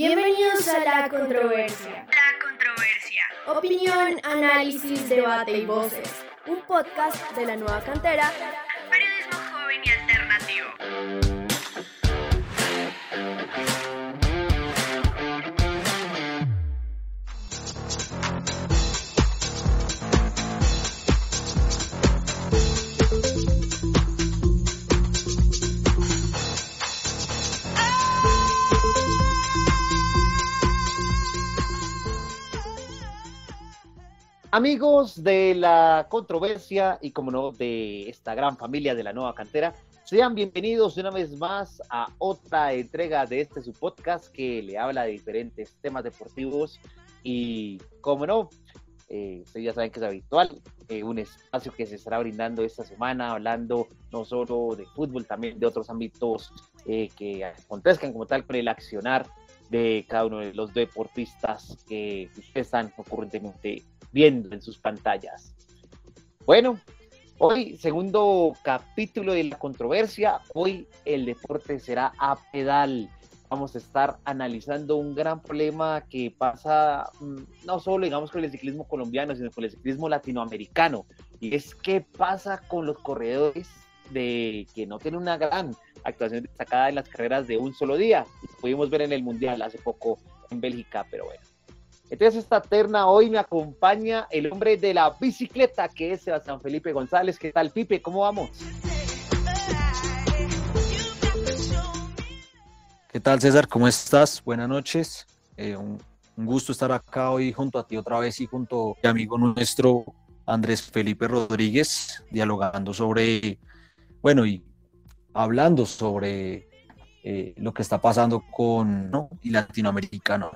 Bienvenidos a La Controversia. La controversia. Opinión, análisis, debate y voces. Un podcast de la nueva cantera. Amigos de la controversia y como no de esta gran familia de la nueva cantera, sean bienvenidos una vez más a otra entrega de este su podcast que le habla de diferentes temas deportivos y como no, eh, ya saben que es habitual, eh, un espacio que se estará brindando esta semana hablando no solo de fútbol, también de otros ámbitos eh, que acontezcan como tal con el accionar de cada uno de los deportistas que están ocurrentemente viendo en sus pantallas. Bueno, hoy segundo capítulo de la controversia, hoy el deporte será a pedal. Vamos a estar analizando un gran problema que pasa mm, no solo digamos con el ciclismo colombiano, sino con el ciclismo latinoamericano. Y es qué pasa con los corredores de que no tienen una gran actuación destacada en las carreras de un solo día. Lo pudimos ver en el Mundial hace poco en Bélgica, pero bueno. Entonces esta terna hoy me acompaña el hombre de la bicicleta que es Sebastián Felipe González. ¿Qué tal, Pipe? ¿Cómo vamos? ¿Qué tal, César? ¿Cómo estás? Buenas noches. Eh, un, gusto estar acá hoy junto a ti otra vez y junto a mi amigo nuestro Andrés Felipe Rodríguez, dialogando sobre, bueno, y hablando sobre eh, lo que está pasando con ¿no? y latinoamericano.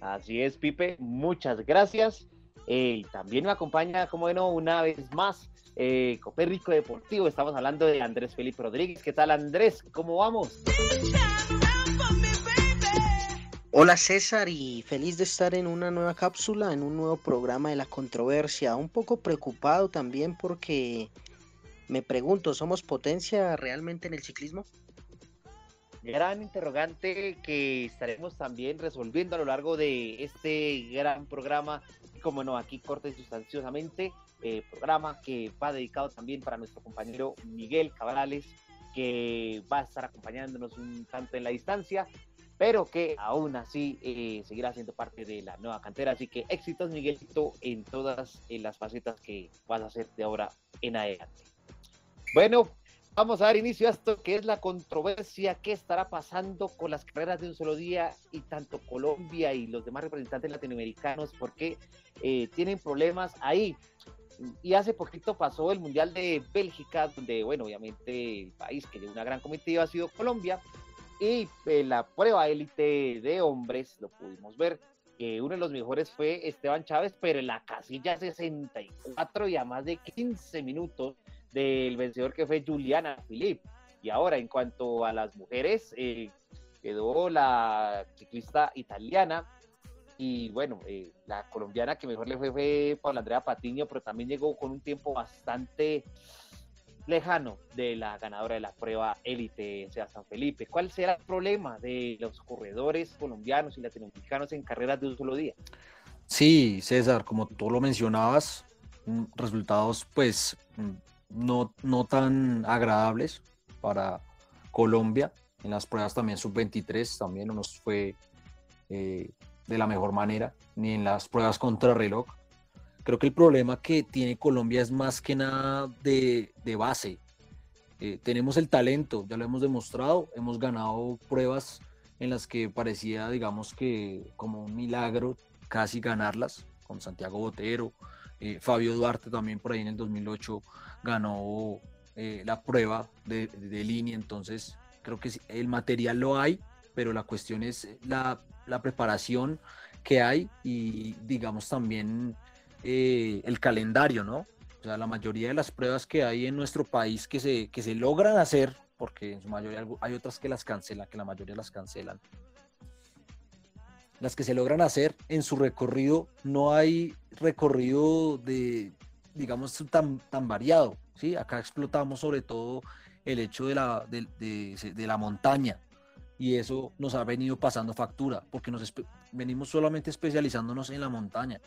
Así es, Pipe, muchas gracias. Eh, también me acompaña, como no, una vez más, eh, Copérnico Deportivo. Estamos hablando de Andrés Felipe Rodríguez. ¿Qué tal, Andrés? ¿Cómo vamos? Hola César y feliz de estar en una nueva cápsula, en un nuevo programa de la controversia. Un poco preocupado también porque me pregunto, ¿somos potencia realmente en el ciclismo? Gran interrogante que estaremos también resolviendo a lo largo de este gran programa. Como no, aquí corta y sustanciosamente, eh, programa que va dedicado también para nuestro compañero Miguel Cabrales, que va a estar acompañándonos un tanto en la distancia, pero que aún así eh, seguirá siendo parte de la nueva cantera. Así que éxitos, Miguelito, en todas las facetas que vas a hacer de ahora en adelante. Bueno, vamos a dar inicio a esto que es la controversia que estará pasando con las carreras de un solo día y tanto Colombia y los demás representantes latinoamericanos porque eh, tienen problemas ahí. Y hace poquito pasó el Mundial de Bélgica, donde, bueno, obviamente el país que de una gran comitiva ha sido Colombia, y eh, la prueba élite de hombres, lo pudimos ver, que uno de los mejores fue Esteban Chávez, pero en la casilla 64 y a más de 15 minutos del vencedor que fue Juliana Filip. Y ahora, en cuanto a las mujeres, eh, quedó la ciclista italiana y bueno, eh, la colombiana que mejor le fue fue Paula Andrea Patiño, pero también llegó con un tiempo bastante lejano de la ganadora de la prueba élite, sea San Felipe. ¿Cuál será el problema de los corredores colombianos y latinoamericanos en carreras de un solo día? Sí, César, como tú lo mencionabas, resultados pues no, no tan agradables para Colombia. En las pruebas también sub-23 también no nos fue eh, de la mejor manera, ni en las pruebas contra reloj. Creo que el problema que tiene Colombia es más que nada de, de base. Eh, tenemos el talento, ya lo hemos demostrado, hemos ganado pruebas en las que parecía, digamos que como un milagro casi ganarlas, con Santiago Botero, eh, Fabio Duarte también por ahí en el 2008 ganó eh, la prueba de, de, línea, entonces creo que el material lo hay, pero la cuestión es la, la preparación que hay y digamos también eh, el calendario, ¿no? O sea, la mayoría de las pruebas que hay en nuestro país que se, que se logran hacer, porque en su mayoría hay otras que las cancelan, que la mayoría las cancelan. Las que se logran hacer en su recorrido, no hay recorrido de, digamos, tan, tan variado. ¿sí? Acá explotamos sobre todo el hecho de la, de, de, de la montaña. y eso nos ha venido pasando factura, porque nos venimos solamente especializándonos en la montaña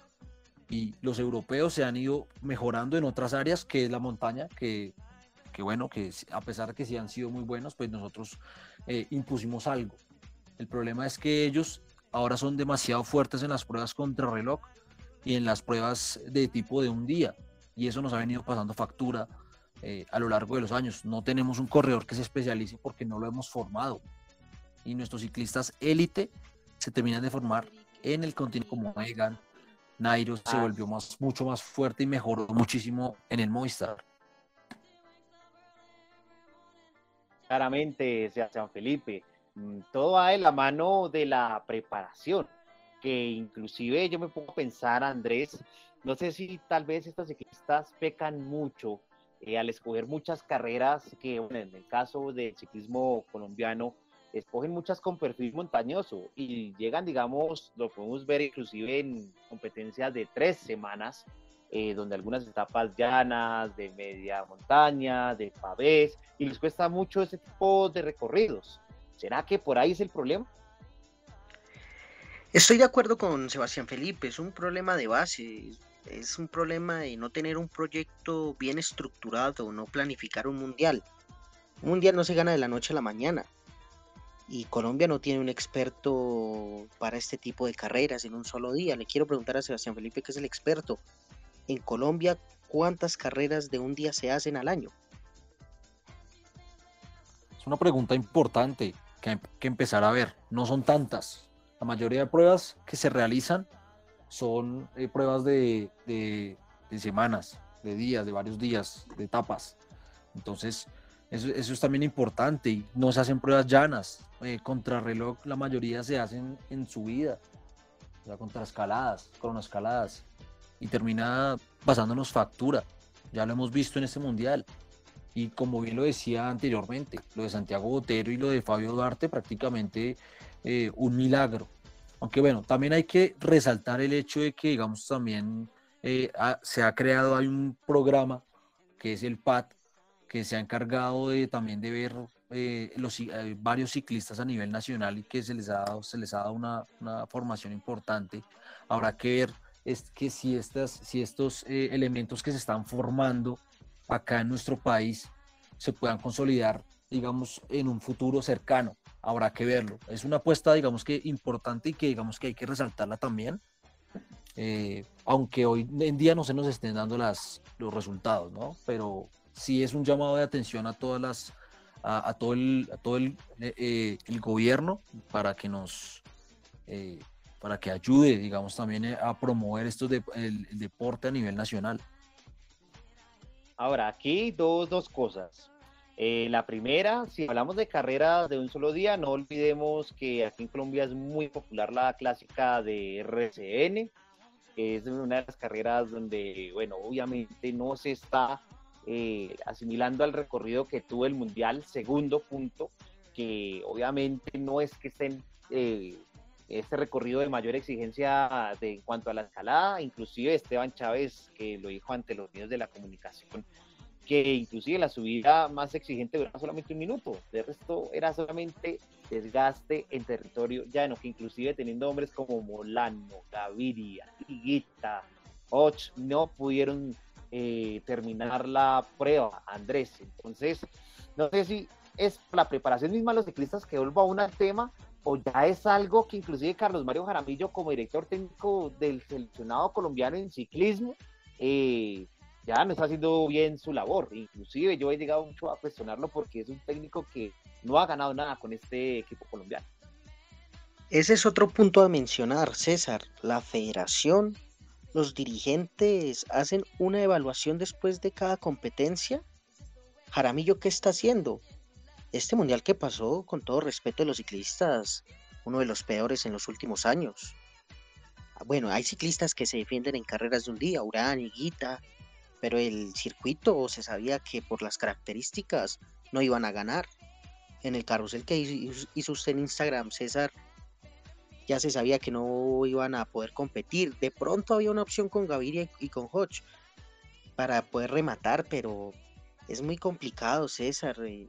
y los europeos se han ido mejorando en otras áreas que es la montaña, que, que bueno, que a pesar de que sí han sido muy buenos, pues nosotros eh, impusimos algo. El problema es que ellos ahora son demasiado fuertes en las pruebas contra reloj y en las pruebas de tipo de un día, y eso nos ha venido pasando factura eh, a lo largo de los años. No tenemos un corredor que se especialice porque no lo hemos formado. Y nuestros ciclistas élite se terminan de formar en el continente como Egan, Nairo se Ah. volvió más, mucho más fuerte y mejoró muchísimo en el Movistar. Claramente, Sebastián Felipe, mm, todo va de la mano de la preparación, que inclusive yo me pongo a pensar, Andrés, no sé si tal vez estos ciclistas pecan mucho eh, al escoger muchas carreras que, bueno, en el caso del ciclismo colombiano, escogen muchas con perfil montañoso y llegan, digamos, lo podemos ver inclusive en competencias de tres semanas, eh, donde algunas etapas llanas, de media montaña, de pavés, y les cuesta mucho ese tipo de recorridos. ¿Será que por ahí es el problema? Estoy de acuerdo con Sebastián Felipe, es un problema de base, es un problema de no tener un proyecto bien estructurado, no planificar un mundial. Un mundial no se gana de la noche a la mañana. Y Colombia no tiene un experto para este tipo de carreras en un solo día. Le quiero preguntar a Sebastián Felipe, que es el experto. En Colombia, ¿cuántas carreras de un día se hacen al año? Es una pregunta importante que hay que empezar a ver. No son tantas. La mayoría de pruebas que se realizan son eh, pruebas de, semanas, de días, de varios días, de etapas. Entonces, eso, eso es también importante. Y no se hacen pruebas llanas. Eh, contrarreloj, la mayoría se hacen en subida, o sea, contraescaladas, cronoescaladas. Y termina pasándonos factura. Ya lo hemos visto en este mundial. Y como bien lo decía anteriormente, lo de Santiago Botero y lo de Fabio Duarte prácticamente eh, un milagro. Aunque bueno, también hay que resaltar el hecho de que, digamos, también eh, ha- se ha creado, hay un programa que es el PAT, que se ha encargado de también de ver eh, los, eh, varios ciclistas a nivel nacional y que se les ha dado, se les ha dado una, una formación importante. Habrá que ver es que si, estas, si estos eh, elementos que se están formando acá en nuestro país se puedan consolidar, digamos, en un futuro cercano. Habrá que verlo. Es una apuesta, digamos que importante y que digamos que hay que resaltarla también. eh, aunque hoy en día no se nos estén dando las, los resultados, ¿no? Pero sí es un llamado de atención a todas las, a, todo el, a todo el, eh, eh, el gobierno para que nos, eh, para que ayude, digamos, también eh, a promover estos de- el- deporte a nivel nacional. Ahora, aquí dos, dos cosas. La primera, si hablamos de carreras de un solo día, no olvidemos que aquí en Colombia es muy popular la clásica de RCN. Es una de las carreras donde, bueno, obviamente no se está eh, asimilando al recorrido que tuvo el Mundial. Segundo punto, que obviamente no es que estén eh, este recorrido de mayor exigencia de, en cuanto a la escalada, inclusive Esteban Chávez, que lo dijo ante los medios de la comunicación, que inclusive la subida más exigente duraba solamente un minuto, de resto era solamente desgaste en territorio llano, que inclusive teniendo hombres como Molano, Gaviria, Higuita, Och, no pudieron eh, terminar la prueba, Andrés. Entonces, no sé si es la preparación misma de los ciclistas que vuelva aún al tema o ya es algo que inclusive Carlos Mario Jaramillo como director técnico del seleccionado colombiano en ciclismo eh, ya no está haciendo bien su labor. Inclusive yo he llegado mucho a cuestionarlo porque es un técnico que no ha ganado nada con este equipo colombiano. Ese es otro punto a mencionar, César. La federación, los dirigentes hacen una evaluación después de cada competencia. Jaramillo, ¿qué está haciendo? Este mundial que pasó, con todo respeto de los ciclistas, uno de los peores en los últimos años. Ah, Bueno, hay ciclistas que se defienden en carreras de un día, Urán, Higuita, pero el circuito se sabía que por las características no iban a ganar. En el carrusel que hizo hizo usted en Instagram, César, ya se sabía que no iban a poder competir. De pronto había una opción con Gaviria y con Hodge para poder rematar, pero es muy complicado, César. eh,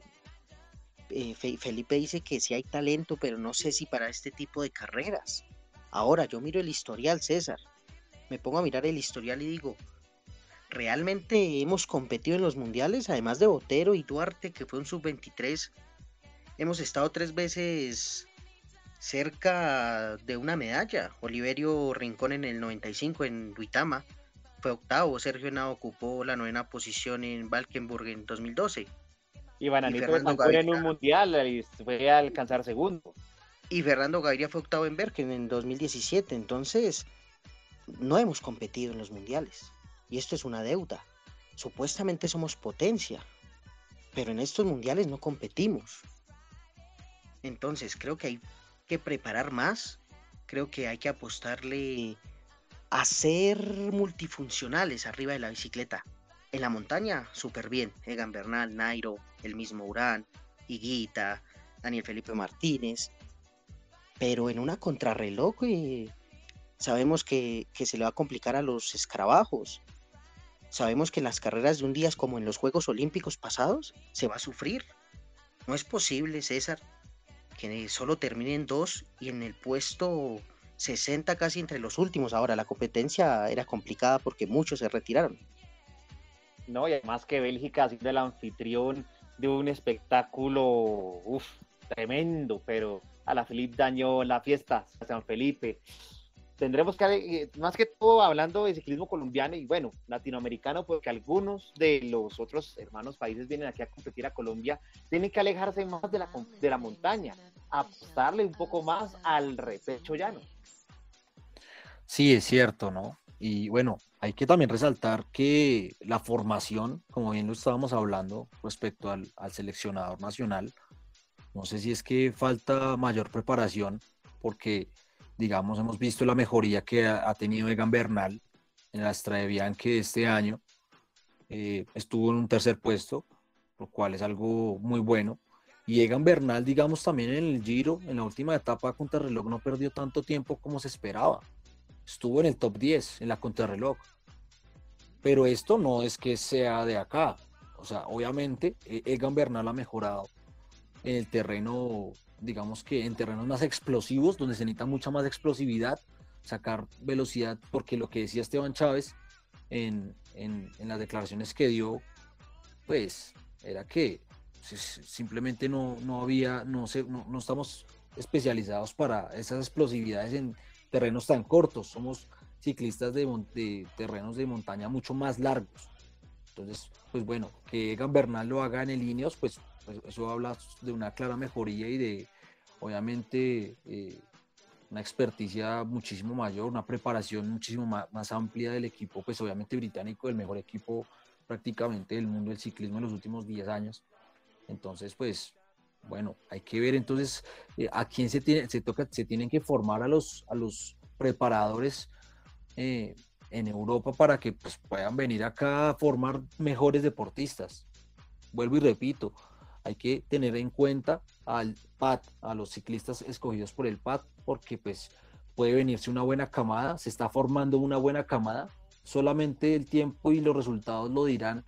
eh, Felipe dice que sí hay talento, pero no sé si para este tipo de carreras. Ahora, yo miro el historial, César. Me pongo a mirar el historial y digo, ¿realmente hemos competido en los mundiales? Además de Botero y Duarte, que fue un sub-23, hemos estado tres veces cerca de una medalla. Oliverio Rincón en el 95 en Duitama fue octavo. Sergio Henao ocupó la novena posición en Valkenburg en 2012. Y Bananito en un mundial y fue a alcanzar segundo. Y Fernando Gaviria fue octavo en Bergen en 2017. Entonces, no hemos competido en los mundiales. Y esto es una deuda. Supuestamente somos potencia. Pero en estos mundiales no competimos. Entonces, creo que hay que preparar más. Creo que hay que apostarle a ser multifuncionales arriba de la bicicleta. En la montaña, súper bien. Egan Bernal, Nairo, el mismo Urán, Higuita, Daniel Felipe Martínez. Pero en una contrarreloj sabemos que, que, se le va a complicar a los escarabajos. Sabemos que en las carreras de un día, como en los Juegos Olímpicos pasados, se va a sufrir. No es posible, César, que solo terminen dos y en el puesto 60 casi entre los últimos. Ahora, la competencia era complicada porque muchos se retiraron. No, y además que Bélgica ha sido el anfitrión de un espectáculo tremendo, pero a la Felipe dañó la fiesta, a San Felipe. Tendremos que, eh, más que todo hablando de ciclismo colombiano y bueno, latinoamericano, porque algunos de los otros hermanos países vienen aquí a competir a Colombia, tienen que alejarse más de la, de la montaña, apostarle un poco más al repecho llano. Sí, es cierto, ¿no? Y bueno, hay que también resaltar que la formación, como bien lo estábamos hablando respecto al, seleccionador nacional, no sé si es que falta mayor preparación, porque, digamos, hemos visto la mejoría que ha, tenido Egan Bernal en la Strade que este año. Eh, estuvo en un tercer puesto, lo cual es algo muy bueno. Y Egan Bernal, digamos, también en el Giro, en la última etapa contra reloj, no perdió tanto tiempo como se esperaba estuvo en el top 10 en la contrarreloj. Pero esto no es que sea de acá. O sea, obviamente e-, Egan Bernal ha mejorado en el terreno, digamos que en terrenos más explosivos, donde se necesita mucha más explosividad, sacar velocidad, porque lo que decía Esteban Chávez en, las declaraciones que dio, pues era que simplemente no, no había, no, sé, no estamos especializados para esas explosividades en, terrenos tan cortos, somos ciclistas de, terrenos de montaña mucho más largos. Entonces, pues bueno, que Egan Bernal lo haga en el Ineos, pues, eso habla de una clara mejoría y de, obviamente, eh, una experticia muchísimo mayor, una preparación muchísimo más, más, amplia del equipo, pues obviamente británico, el mejor equipo prácticamente del mundo del ciclismo en los últimos 10 años. Entonces, pues bueno, hay que ver entonces eh, a quién se, tiene, se, toca, se tienen que formar a los, a los preparadores eh, en Europa para que pues, puedan venir acá a formar mejores deportistas. Vuelvo y repito, hay que tener en cuenta al PAT, a los ciclistas escogidos por el PAT, porque pues puede venirse una buena camada, se está formando una buena camada, solamente el tiempo y los resultados lo dirán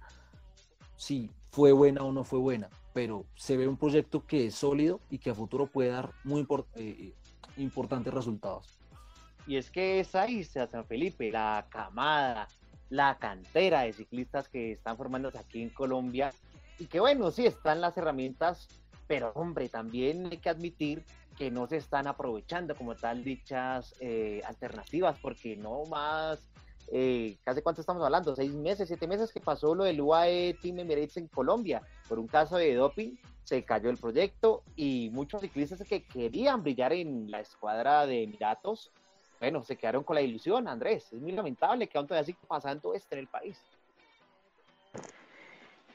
si fue buena o no fue buena pero se ve un proyecto que es sólido y que a futuro puede dar muy eh, importantes resultados. Y es que es ahí, San Felipe, la camada, la cantera de ciclistas que están formándose aquí en Colombia y que bueno, sí están las herramientas, pero hombre, también hay que admitir que no se están aprovechando como tal dichas eh, alternativas, porque no más eh, ¿hace cuánto estamos hablando? ¿Seis meses, siete meses que pasó lo del UAE Team Emirates en Colombia? Por un caso de doping se cayó el proyecto y muchos ciclistas que querían brillar en la escuadra de Emiratos, bueno, se quedaron con la ilusión, Andrés. Es muy lamentable que aún todavía siga pasando esto en el país.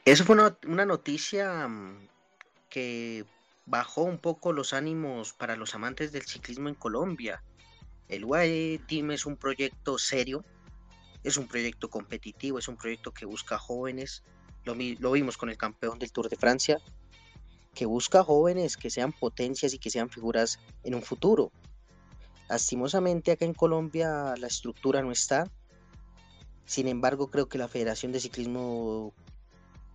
Eso fue una, noticia mm, que bajó un poco los ánimos para los amantes del ciclismo en Colombia. El UAE Team es un proyecto serio, es un proyecto competitivo, es un proyecto que busca jóvenes. Lo, vimos con el campeón del Tour de Francia, que busca jóvenes que sean potencias y que sean figuras en un futuro. Lastimosamente acá en Colombia la estructura no está. Sin embargo, creo que la Federación de Ciclismo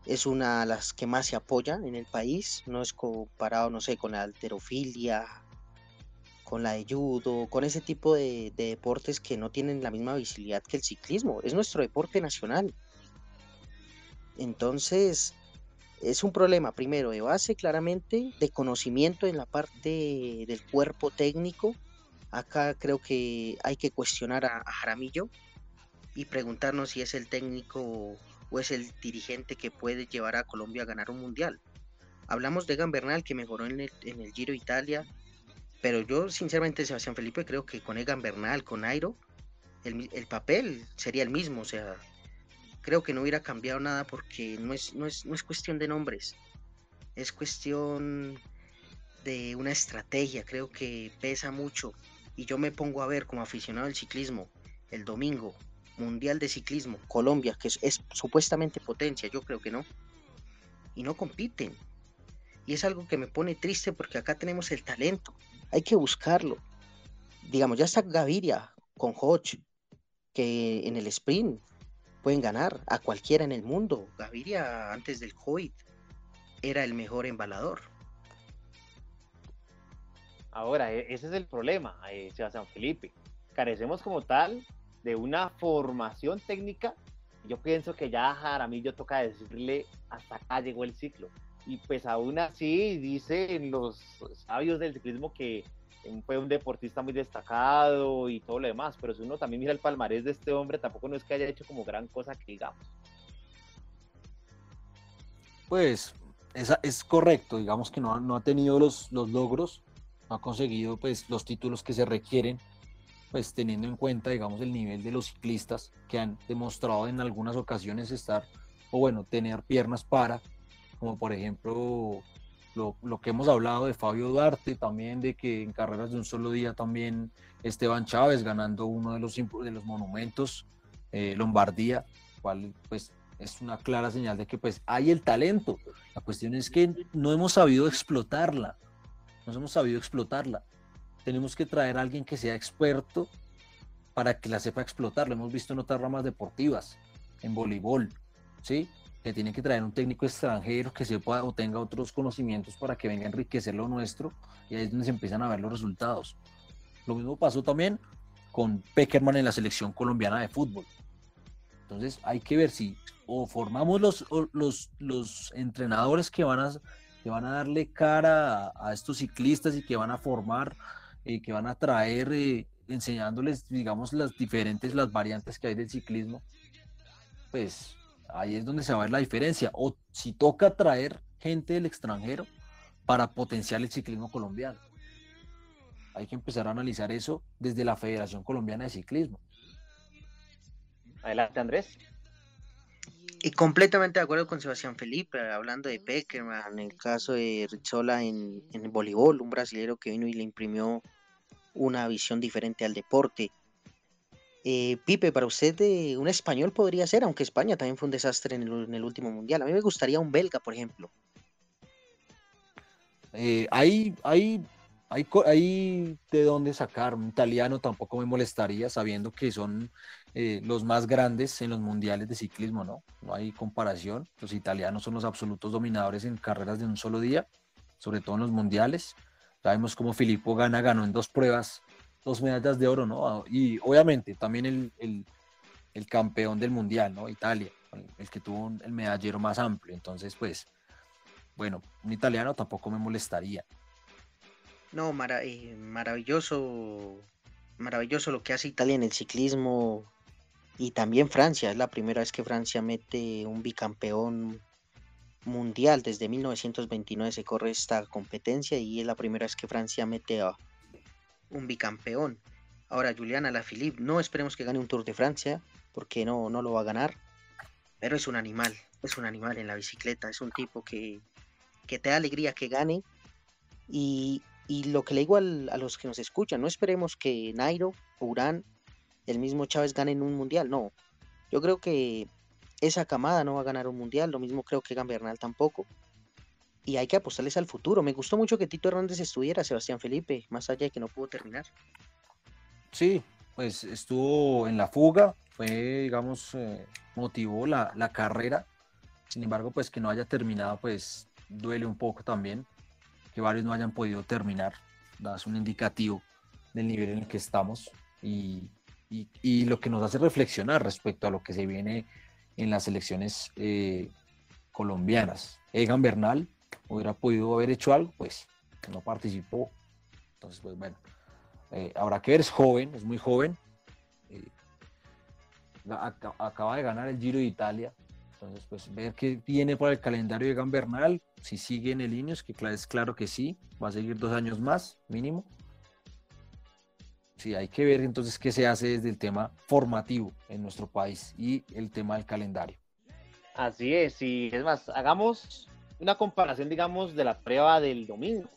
es una de las que más se apoya en el país, no es comparado, no sé, con la alterofilia, con la de judo, con ese tipo de, de, deportes que no tienen la misma visibilidad que el ciclismo. Es nuestro deporte nacional. Entonces, es un problema, primero, de base claramente, de conocimiento en la parte del cuerpo técnico. Acá creo que hay que cuestionar a, a Jaramillo y preguntarnos si es el técnico o es el dirigente que puede llevar a Colombia a ganar un mundial. Hablamos de Egan Bernal que mejoró en el, Giro Italia, pero yo sinceramente, Sebastián Felipe, creo que con Egan Bernal, con Airo, el, el, papel sería el mismo, o sea, creo que no hubiera cambiado nada porque no es, no es, no es cuestión de nombres, es cuestión de una estrategia, creo que pesa mucho. Y yo me pongo a ver como aficionado al ciclismo el domingo Mundial de Ciclismo, Colombia, que es, supuestamente potencia, yo creo que no. Y no compiten. Y es algo que me pone triste porque acá tenemos el talento. Hay que buscarlo. Digamos, ya está Gaviria con Hodge, que en el sprint pueden ganar a cualquiera en el mundo. Gaviria antes del COVID era el mejor embalador. Ahora, e-, ese es el problema, eh, Sebastián Felipe. Carecemos como tal de una formación técnica, yo pienso que ya a Jaramillo toca decirle hasta acá llegó el ciclo. Y pues aún así dicen los sabios del ciclismo que fue un deportista muy destacado y todo lo demás, pero si uno también mira el palmarés de este hombre, tampoco no es que haya hecho como gran cosa que digamos. Pues esa, es correcto, digamos que no, no ha tenido los, los logros, no ha conseguido pues los títulos que se requieren pues teniendo en cuenta, digamos, el nivel de los ciclistas que han demostrado en algunas ocasiones estar, o bueno, tener piernas para, como por ejemplo lo, lo, que hemos hablado de Fabio Duarte, también de que en carreras de un solo día también Esteban Chávez ganando uno de los, de los monumentos, eh, Lombardía, cual pues es una clara señal de que pues hay el talento. La cuestión es que no hemos sabido explotarla, no hemos sabido explotarla tenemos que traer a alguien que sea experto para que la sepa explotar. Lo hemos visto en otras ramas deportivas, en voleibol, ¿sí? Que tiene que traer un técnico extranjero que sepa o tenga otros conocimientos para que venga a enriquecer lo nuestro y ahí es donde se empiezan a ver los resultados. Lo mismo pasó también con Peckerman en la selección colombiana de fútbol. Entonces hay que ver si o formamos los, los, los entrenadores que van, a, que van a darle cara a, a estos ciclistas y que van a formar eh, que van a traer eh, enseñándoles, digamos, las diferentes, las variantes que hay del ciclismo, pues ahí es donde se va a ver la diferencia. O si toca traer gente del extranjero para potenciar el ciclismo colombiano. Hay que empezar a analizar eso desde la Federación Colombiana de Ciclismo. Adelante, Andrés. Y completamente de acuerdo con Sebastián Felipe, hablando de Peckerman, en el caso de Rizzola en, en el voleibol, un brasilero que vino y le imprimió una visión diferente al deporte. Eh, Pipe, para usted eh, un español podría ser, aunque España también fue un desastre en el, último mundial. A mí me gustaría un belga, por ejemplo. Eh, hay, hay, hay, de dónde sacar. Un italiano tampoco me molestaría, sabiendo que son los más grandes en los mundiales de ciclismo, ¿no? No hay comparación. Los italianos son los absolutos dominadores en carreras de un solo día, sobre todo en los mundiales. Sabemos cómo Filippo Gana ganó en dos pruebas, dos medallas de oro, ¿no? Y obviamente también el, el, campeón del mundial, ¿no? Italia, el que tuvo el medallero más amplio. Entonces, pues, bueno, un italiano tampoco me molestaría. No, eh, maravilloso, maravilloso lo que hace Italia en el ciclismo y también Francia. Es la primera vez que Francia mete un bicampeón mundial. Desde 1929 se corre esta competencia y es la primera vez que Francia mete a un bicampeón. Ahora Juliana Lafilippe, no esperemos que gane un Tour de Francia, porque no, no lo va a ganar, pero es un animal, es un animal en la bicicleta, es un tipo que, que te da alegría que gane. Y, y lo que le digo a los que nos escuchan, no esperemos que Nairo, Urán, el mismo Chávez ganen un mundial, no. Yo creo que esa camada no va a ganar un mundial, lo mismo creo que Gambernal tampoco. Y hay que apostarles al futuro. Me gustó mucho que Tito Hernández estuviera, Sebastián Felipe, más allá de que no pudo terminar. Sí, pues estuvo en la fuga, fue, digamos, eh, motivó la, la, carrera Sin embargo, pues que no haya terminado, pues duele un poco también. Que varios no hayan podido terminar. Das un indicativo del nivel en el que estamos y, y, y lo que nos hace reflexionar respecto a lo que se viene en las elecciones eh, colombianas. Egan Bernal hubiera podido haber hecho algo, pues no participó. Entonces, pues bueno, eh, habrá que ver, es joven, es muy joven. eh, acaba de ganar el Giro de Italia. Entonces, pues ver qué viene por el calendario de Egan Bernal, si sigue en el Ineos, que es claro que sí, va a seguir dos años más, mínimo. Sí, hay que ver entonces qué se hace desde el tema formativo en nuestro país y el tema del calendario. Así es, y es más, hagamos una comparación, digamos, de la prueba del domingo.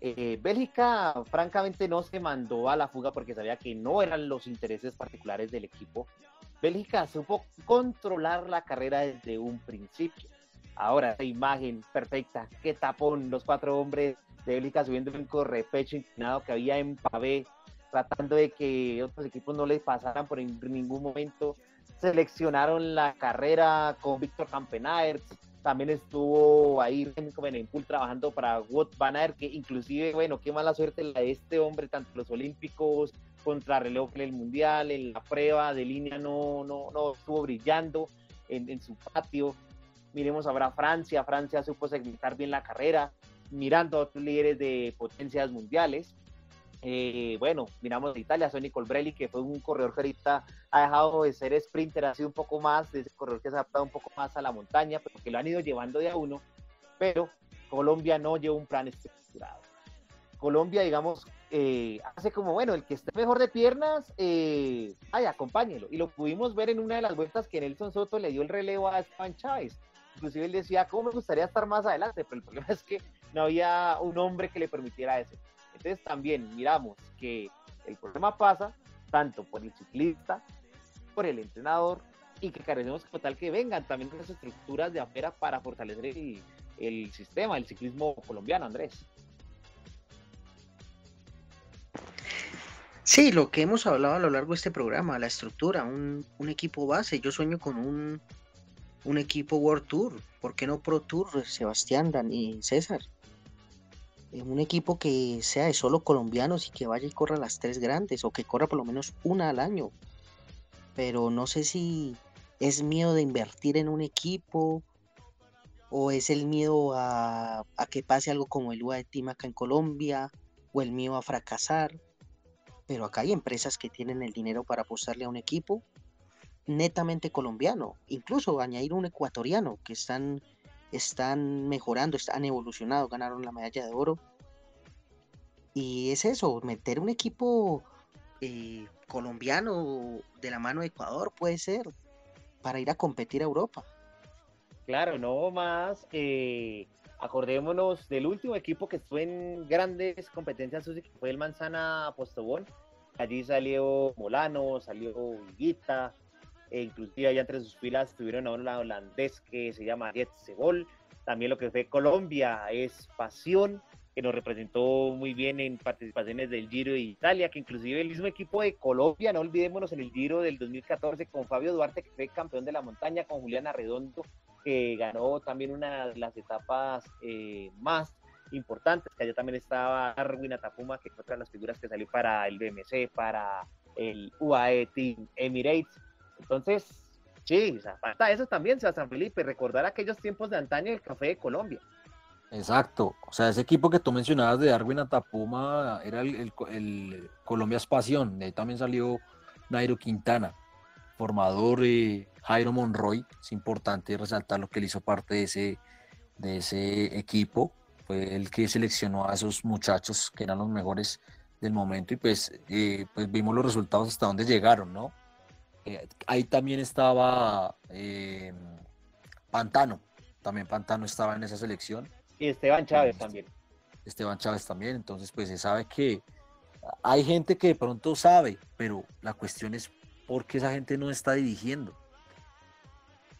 Eh, Bélgica, francamente, no se mandó a la fuga porque sabía que no eran los intereses particulares del equipo. Bélgica supo controlar la carrera desde un principio. Ahora, esa imagen perfecta, qué tapón, los cuatro hombres de Bélgica subiendo un correpecho inclinado que había en Pavé, tratando de que otros equipos no les pasaran por en ningún momento seleccionaron la carrera con Víctor Campenaert, también estuvo ahí Remco Benempul trabajando para Wout van Aert, que inclusive, bueno, qué mala suerte la de este hombre, tanto en los Olímpicos, contra reloj en el Mundial, en la prueba de línea no, no, no estuvo brillando en, en su patio. Miremos ahora Francia, Francia supo segmentar bien la carrera, mirando a otros líderes de potencias mundiales. Eh, bueno, miramos a Italia, Sonny Colbrelli, que fue un corredor que ahorita ha dejado de ser sprinter, ha sido un poco más, de ese corredor que se ha adaptado un poco más a la montaña, pero que lo han ido llevando de a uno, pero Colombia no lleva un plan estructurado. Colombia, digamos, eh, hace como, bueno, el que esté mejor de piernas, eh, ay, acompáñelo. Y lo pudimos ver en una de las vueltas que Nelson Soto le dio el relevo a Esteban Chávez. Inclusive él decía, ¿cómo me gustaría estar más adelante? Pero el problema es que no había un hombre que le permitiera eso. Entonces también miramos que el problema pasa tanto por el ciclista, por el entrenador y que carecemos como tal que vengan también las estructuras de afuera para fortalecer el, sistema, el ciclismo colombiano, Andrés. Sí, lo que hemos hablado a lo largo de este programa, la estructura, un, un equipo base. Yo sueño con un, un equipo World Tour. ¿Por qué no Pro Tour, Sebastián, Dani, César? Un equipo que sea de solo colombianos y que vaya y corra las tres grandes o que corra por lo menos una al año. Pero no sé si es miedo de invertir en un equipo o es el miedo a, a que pase algo como el UAE Team acá en Colombia o el miedo a fracasar pero acá hay empresas que tienen el dinero para apostarle a un equipo netamente colombiano, incluso añadir un ecuatoriano que están, están mejorando, están evolucionado, ganaron la medalla de oro. Y es eso, meter un equipo eh, colombiano de la mano de Ecuador puede ser para ir a competir a Europa. Claro, no más. eh, acordémonos del último equipo que estuvo en grandes competencias, que fue el Manzana Postobón. Allí salió Molano, salió Higuita, e inclusive allá entre sus filas tuvieron a un holandés que se llama Ariet Sebol. También lo que fue Colombia es Pasión, que nos representó muy bien en participaciones del Giro de Italia, que inclusive el mismo equipo de Colombia, no olvidémonos en el Giro del 2014 con Fabio Duarte, que fue campeón de la montaña, con Julián Arredondo, que ganó también una de las etapas eh, más importantes, que allá también estaba Darwin Atapuma, que fue otra de las figuras que salió para el BMC, para el UAE Team Emirates. Entonces, sí, o sea, falta eso también, San Felipe, recordar aquellos tiempos de antaño del café de Colombia. Exacto, o sea, ese equipo que tú mencionabas de Darwin Atapuma era el, el, Colombia Pasión, de ahí también salió Nairo Quintana, formador eh, Jairo Monroy, es importante resaltar lo que él hizo parte de ese, de ese equipo, fue el que seleccionó a esos muchachos que eran los mejores del momento y pues, eh, pues vimos los resultados hasta dónde llegaron, ¿no? Eh, ahí también estaba eh, Pantano, también Pantano estaba en esa selección. Y Esteban Chávez también. Esteban Chávez también, entonces pues se sabe que hay gente que de pronto sabe, pero la cuestión es por qué esa gente no está dirigiendo.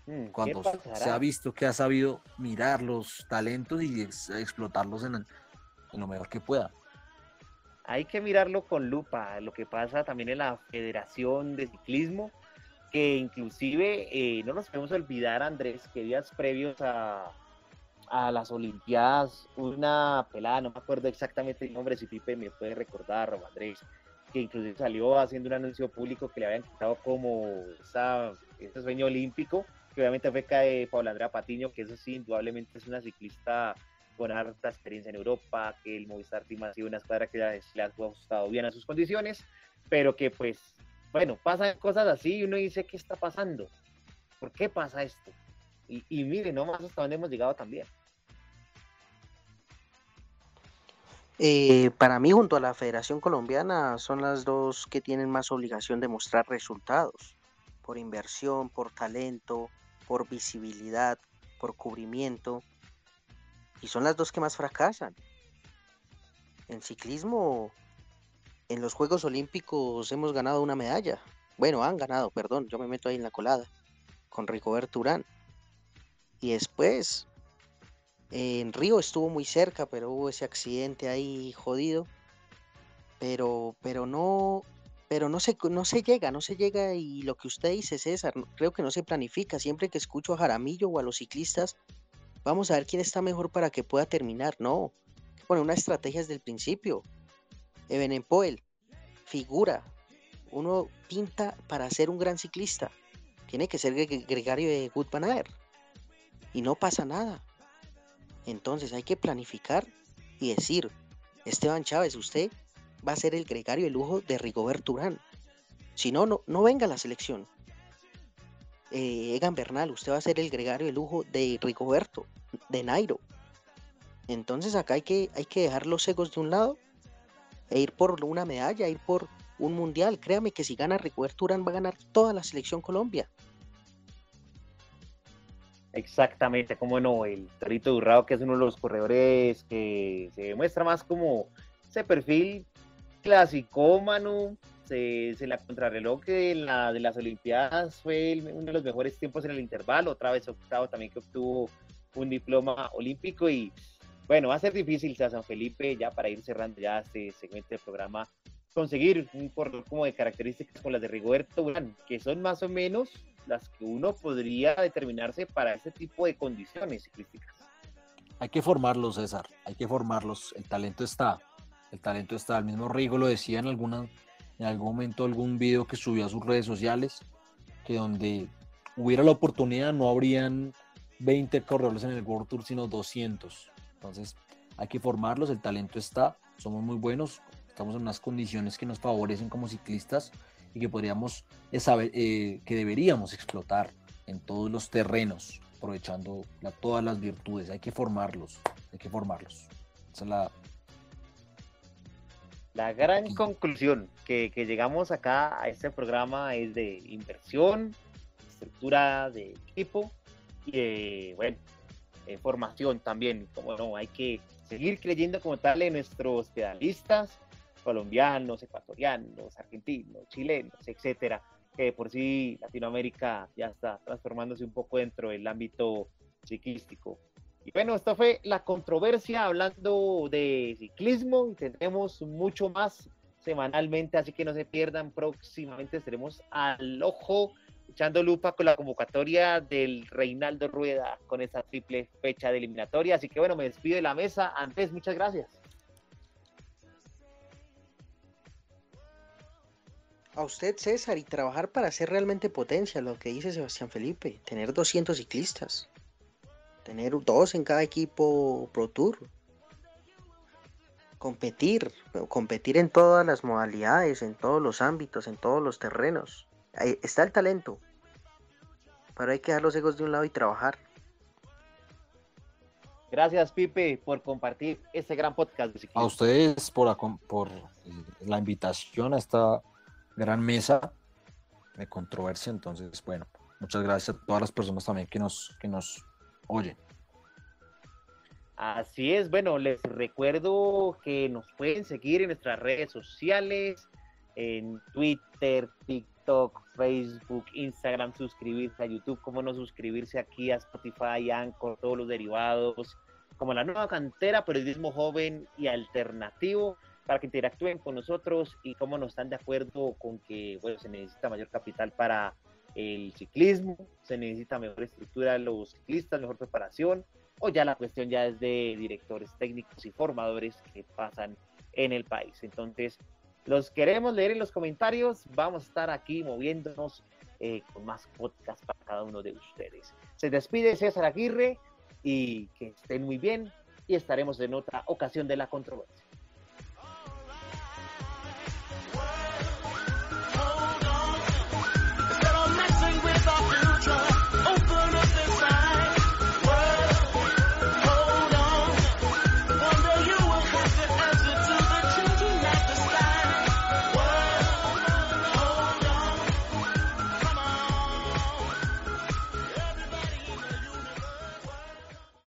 Mm, ¿qué Cuando se ha visto que ha sabido mirar los talentos y ex- explotarlos en, el- en lo mejor que pueda. Hay que mirarlo con lupa, lo que pasa también en la Federación de Ciclismo, que inclusive eh, no nos podemos olvidar, Andrés, que días previos a, a las Olimpiadas, una pelada, no me acuerdo exactamente el nombre, si Pipe me puede recordar, Andrés, que inclusive salió haciendo un anuncio público que le habían quitado como esa, ese sueño olímpico, que obviamente fue de Paula Andrea Patiño, que eso sí, indudablemente es una ciclista con harta experiencia en Europa, que el Movistar Team ha sido una escuadra que le ha ajustado bien a sus condiciones, pero que pues, bueno, pasan cosas así y uno dice, ¿qué está pasando? ¿Por qué pasa esto? Y, y mire, no más hasta dónde hemos llegado también. Eh, para mí, junto a la Federación Colombiana, son las dos que tienen más obligación de mostrar resultados, por inversión, por talento, por visibilidad, por cubrimiento, y son las dos que más fracasan. En ciclismo, en los Juegos Olímpicos hemos ganado una medalla. Bueno, han ganado, perdón, yo me meto ahí en la colada, con Rigoberto Urán. Y después, en Río estuvo muy cerca, pero hubo ese accidente ahí jodido. Pero, pero no, pero no se, no se llega, no se llega. Y lo que usted dice, César, creo que no se planifica. Siempre que escucho a Jaramillo o a los ciclistas, vamos a ver quién está mejor para que pueda terminar. No, hay que poner una estrategia desde el principio. Ebenepoel, figura. Uno pinta para ser un gran ciclista. Tiene que ser gregario de Good Y no pasa nada. Entonces hay que planificar y decir, Esteban Chávez, usted va a ser el gregario de lujo de Rigobert Urán. Si no, no, no venga la selección. Eh, Egan Bernal, usted va a ser el gregario de lujo de Rigoberto, de Nairo. Entonces acá hay que, hay que dejar los egos de un lado e ir por una medalla, ir por un mundial. Créame que si gana Rigoberto Urán va a ganar toda la selección Colombia. Exactamente, como no, el Torito Durrado, que es uno de los corredores que se demuestra más como ese perfil clasicómano, se, la contrarreloj de, la, de las Olimpiadas fue uno de los mejores tiempos en el intervalo, otra vez octavo también que obtuvo un diploma olímpico y bueno, va a ser difícil San Felipe ya para ir cerrando ya este segmento del programa conseguir un corredor como de características con las de Rigoberto Urán, que son más o menos las que uno podría determinarse para ese tipo de condiciones ciclísticas. Hay que formarlos, César, hay que formarlos. El talento está, el talento está. El mismo Rigo lo decía en, alguna, en algún momento, algún video que subió a sus redes sociales, que donde hubiera la oportunidad no habrían 20 corredores en el World Tour, sino 200. Entonces, hay que formarlos, el talento está, somos muy buenos, estamos en unas condiciones que nos favorecen como ciclistas y que podríamos eh, saber, eh, que deberíamos explotar en todos los terrenos, aprovechando todas las virtudes. Hay que formarlos, hay que formarlos. Esa es la, la gran conclusión que, que, llegamos acá a este programa es de inversión, estructura de equipo y de, bueno, formación también. Como no, hay que seguir creyendo como tal en nuestros pedalistas, colombianos, ecuatorianos, argentinos, chilenos, etcétera, que por sí Latinoamérica ya está transformándose un poco dentro del ámbito ciclístico. Y bueno, esto fue la controversia hablando de ciclismo y tendremos mucho más semanalmente, así que no se pierdan, próximamente estaremos al ojo echando lupa con la convocatoria del Reinaldo Rueda con esa triple fecha de eliminatoria. Así que bueno, me despido de la mesa. Antes, muchas gracias. a usted, César, y trabajar para ser realmente potencia, lo que dice Sebastián Felipe, tener 200 ciclistas, tener dos en cada equipo Pro Tour, competir, competir en todas las modalidades, en todos los ámbitos, en todos los terrenos. Ahí está el talento, pero hay que dejar los egos de un lado y trabajar. Gracias, Pipe, por compartir este gran podcast. A ustedes por, por la invitación a esta gran mesa de controversia. Entonces, bueno, muchas gracias a todas las personas también que nos, que nos oyen. Así es, bueno, les recuerdo que nos pueden seguir en nuestras redes sociales, en Twitter, TikTok, Facebook, Instagram, suscribirse a YouTube, cómo no suscribirse aquí a Spotify, Anchor, todos los derivados, como la nueva cantera, periodismo joven y alternativo para que interactúen con nosotros y cómo nos están de acuerdo con que bueno, se necesita mayor capital para el ciclismo, se necesita mejor estructura de los ciclistas, mejor preparación, o ya la cuestión ya es de directores técnicos y formadores que pasan en el país. Entonces, los queremos leer en los comentarios, vamos a estar aquí moviéndonos eh, con más podcasts para cada uno de ustedes. Se despide César Aguirre y que estén muy bien y estaremos en otra ocasión de la controversia.